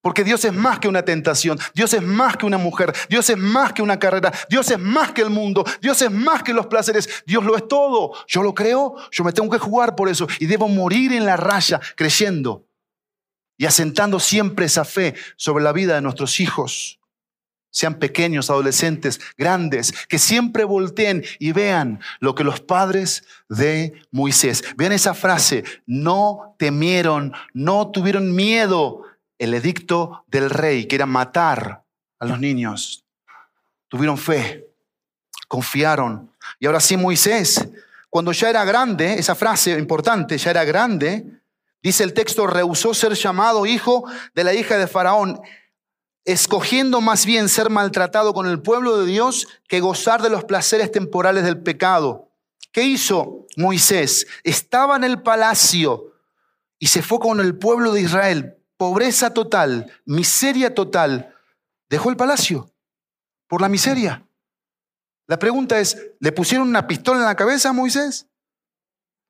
Porque Dios es más que una tentación, Dios es más que una mujer, Dios es más que una carrera, Dios es más que el mundo, Dios es más que los placeres, Dios lo es todo. Yo lo creo, yo me tengo que jugar por eso y debo morir en la raya creyendo y asentando siempre esa fe sobre la vida de nuestros hijos, sean pequeños, adolescentes, grandes, que siempre volteen y vean lo que los padres de Moisés. Vean esa frase, no temieron, no tuvieron miedo el edicto del rey, que era matar a los niños. Tuvieron fe, confiaron. Y ahora sí Moisés, cuando ya era grande, esa frase importante, ya era grande, dice el texto, rehusó ser llamado hijo de la hija de Faraón, escogiendo más bien ser maltratado con el pueblo de Dios que gozar de los placeres temporales del pecado. ¿Qué hizo Moisés? Estaba en el palacio y se fue con el pueblo de Israel pobreza total, miseria total, dejó el palacio por la miseria. La pregunta es, ¿le pusieron una pistola en la cabeza a Moisés?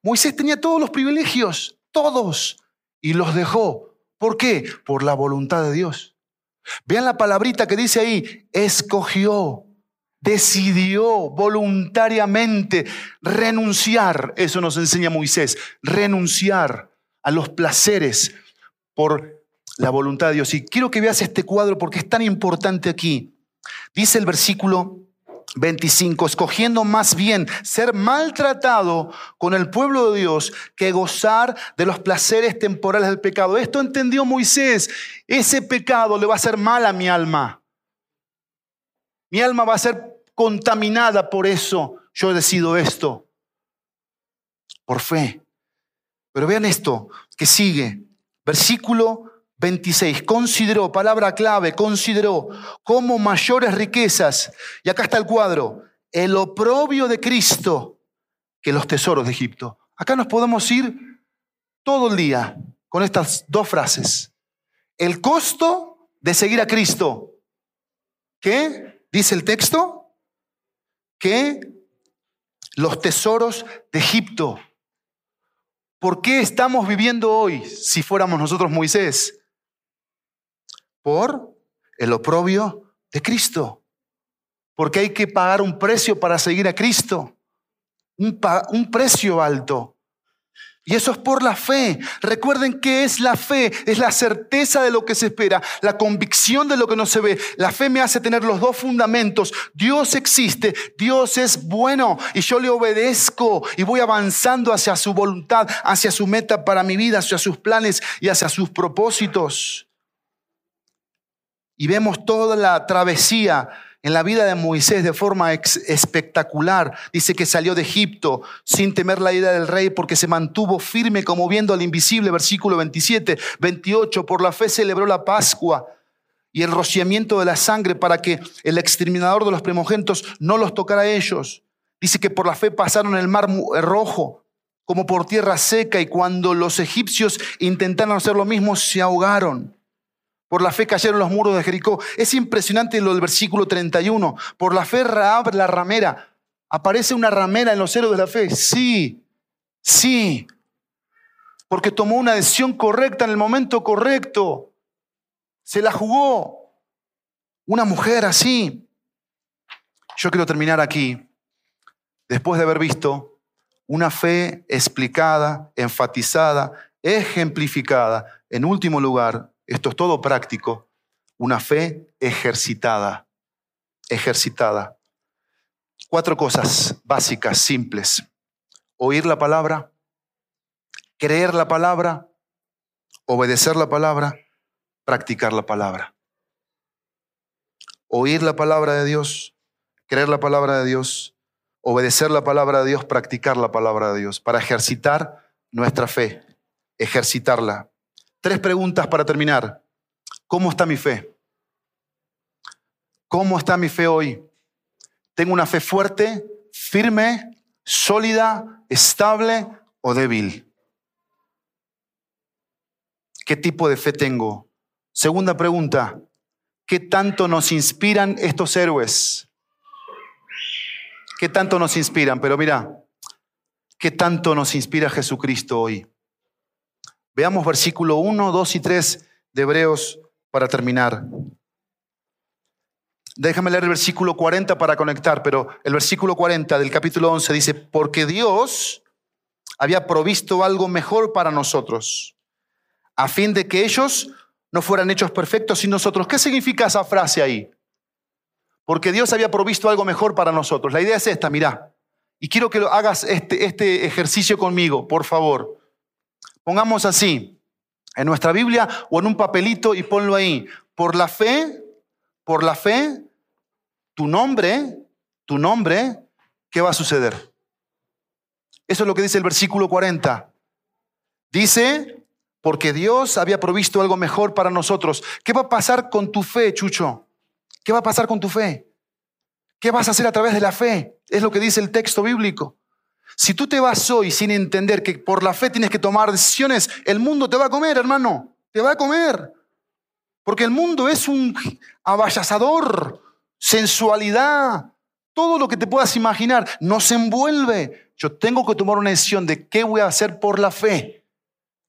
Moisés tenía todos los privilegios, todos, y los dejó. ¿Por qué? Por la voluntad de Dios. Vean la palabrita que dice ahí, escogió, decidió voluntariamente renunciar. Eso nos enseña Moisés, renunciar a los placeres por la voluntad de Dios. Y quiero que veas este cuadro porque es tan importante aquí. Dice el versículo 25, escogiendo más bien ser maltratado con el pueblo de Dios que gozar de los placeres temporales del pecado. Esto entendió Moisés. Ese pecado le va a hacer mal a mi alma. Mi alma va a ser contaminada por eso. Yo decido esto. Por fe. Pero vean esto que sigue. Versículo 26, consideró, palabra clave, consideró como mayores riquezas, y acá está el cuadro, el oprobio de Cristo que los tesoros de Egipto. Acá nos podemos ir todo el día con estas dos frases. El costo de seguir a Cristo. ¿Qué? Dice el texto que los tesoros de Egipto. ¿Por qué estamos viviendo hoy si fuéramos nosotros Moisés? por el oprobio de Cristo. Porque hay que pagar un precio para seguir a Cristo. Un, un, precio alto. Y eso es por la fe. Recuerden que es la fe, es la certeza de lo que se espera, la convicción de lo que no se ve. La fe me hace tener los dos fundamentos. Dios existe, Dios es bueno y yo le obedezco y voy avanzando hacia su voluntad, hacia su meta para mi vida, hacia sus planes y hacia sus propósitos. Y vemos toda la travesía en la vida de Moisés de forma espectacular. Dice que salió de Egipto sin temer la ira del rey porque se mantuvo firme como viendo al invisible, versículo 27, 28, por la fe celebró la Pascua y el rociamiento de la sangre para que el exterminador de los primogénitos no los tocara a ellos. Dice que por la fe pasaron el mar rojo como por tierra seca y cuando los egipcios intentaron hacer lo mismo se ahogaron. Por la fe cayeron los muros de Jericó. Es impresionante lo del versículo 31. Por la fe Raab la ramera. ¿Aparece una ramera en los ceros de la fe? Sí, sí. Porque tomó una decisión correcta en el momento correcto. Se la jugó. Una mujer así. Yo quiero terminar aquí, después de haber visto una fe explicada, enfatizada, ejemplificada. En último lugar, esto es todo práctico, una fe ejercitada, ejercitada. Cuatro cosas básicas, simples. Oír la palabra, creer la palabra, obedecer la palabra, practicar la palabra. Oír la palabra de Dios, creer la palabra de Dios, obedecer la palabra de Dios, practicar la palabra de Dios, para ejercitar nuestra fe, ejercitarla. Tres preguntas para terminar. ¿Cómo está mi fe? ¿Cómo está mi fe hoy? ¿Tengo una fe fuerte, firme, sólida, estable o débil? ¿Qué tipo de fe tengo? Segunda pregunta, ¿qué tanto nos inspiran estos héroes? ¿Qué tanto nos inspiran? Pero mira, ¿qué tanto nos inspira Jesucristo hoy? Veamos versículo 1, 2 y 3 de Hebreos para terminar. Déjame leer el versículo 40 para conectar, pero el versículo 40 del capítulo 11 dice, porque Dios había provisto algo mejor para nosotros, a fin de que ellos no fueran hechos perfectos sin nosotros. ¿Qué significa esa frase ahí? Porque Dios había provisto algo mejor para nosotros. La idea es esta, mirá. Y quiero que lo hagas este, este ejercicio conmigo, por favor. Pongamos así, en nuestra Biblia o en un papelito y ponlo ahí. Por la fe, por la fe, tu nombre, tu nombre, ¿qué va a suceder? Eso es lo que dice el versículo 40. Dice, porque Dios había provisto algo mejor para nosotros. ¿Qué va a pasar con tu fe, Chucho? ¿Qué va a pasar con tu fe? ¿Qué vas a hacer a través de la fe? Es lo que dice el texto bíblico. Si tú te vas hoy sin entender que por la fe tienes que tomar decisiones, el mundo te va a comer, hermano. Te va a comer. Porque el mundo es un abayazador, sensualidad, todo lo que te puedas imaginar, nos envuelve. Yo tengo que tomar una decisión de qué voy a hacer por la fe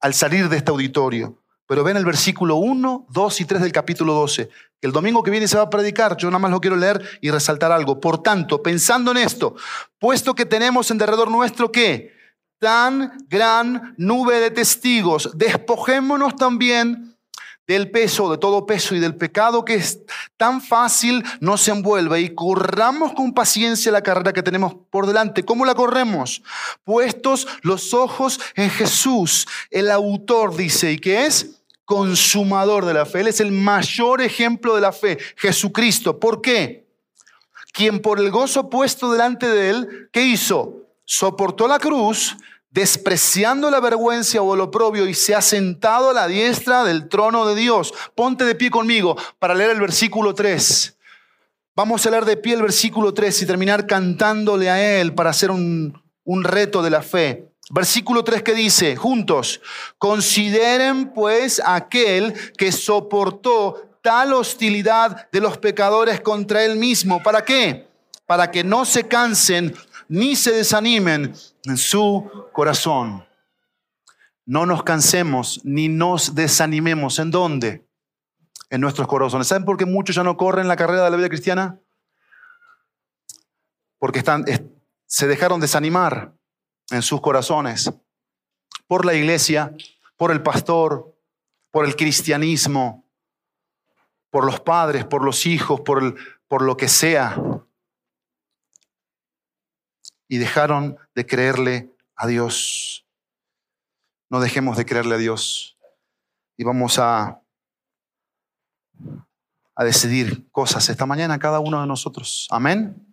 al salir de este auditorio. Pero ven el versículo 1, 2 y 3 del capítulo 12. Que el domingo que viene se va a predicar. Yo nada más lo quiero leer y resaltar algo. Por tanto, pensando en esto, puesto que tenemos en derredor nuestro que tan gran nube de testigos, despojémonos también del peso, de todo peso y del pecado que es tan fácil nos envuelve y corramos con paciencia la carrera que tenemos por delante. ¿Cómo la corremos? Puestos los ojos en Jesús, el autor dice, ¿y qué es? Consumador de la fe. Él es el mayor ejemplo de la fe, Jesucristo. ¿Por qué? Quien por el gozo puesto delante de él, ¿qué hizo? Soportó la cruz, despreciando la vergüenza o el oprobio y se ha sentado a la diestra del trono de Dios. Ponte de pie conmigo para leer el versículo 3. Vamos a leer de pie el versículo 3 y terminar cantándole a Él para hacer un, un reto de la fe. Versículo 3 que dice, juntos, consideren pues aquel que soportó tal hostilidad de los pecadores contra Él mismo. ¿Para qué? Para que no se cansen ni se desanimen en su corazón. No nos cansemos ni nos desanimemos. ¿En dónde? En nuestros corazones. ¿Saben por qué muchos ya no corren la carrera de la vida cristiana? Porque están, se dejaron desanimar en sus corazones por la iglesia, por el pastor, por el cristianismo, por los padres, por los hijos, por, el, por lo que sea y dejaron de creerle a Dios. No dejemos de creerle a Dios y vamos a, a decidir cosas esta mañana cada uno de nosotros. Amén.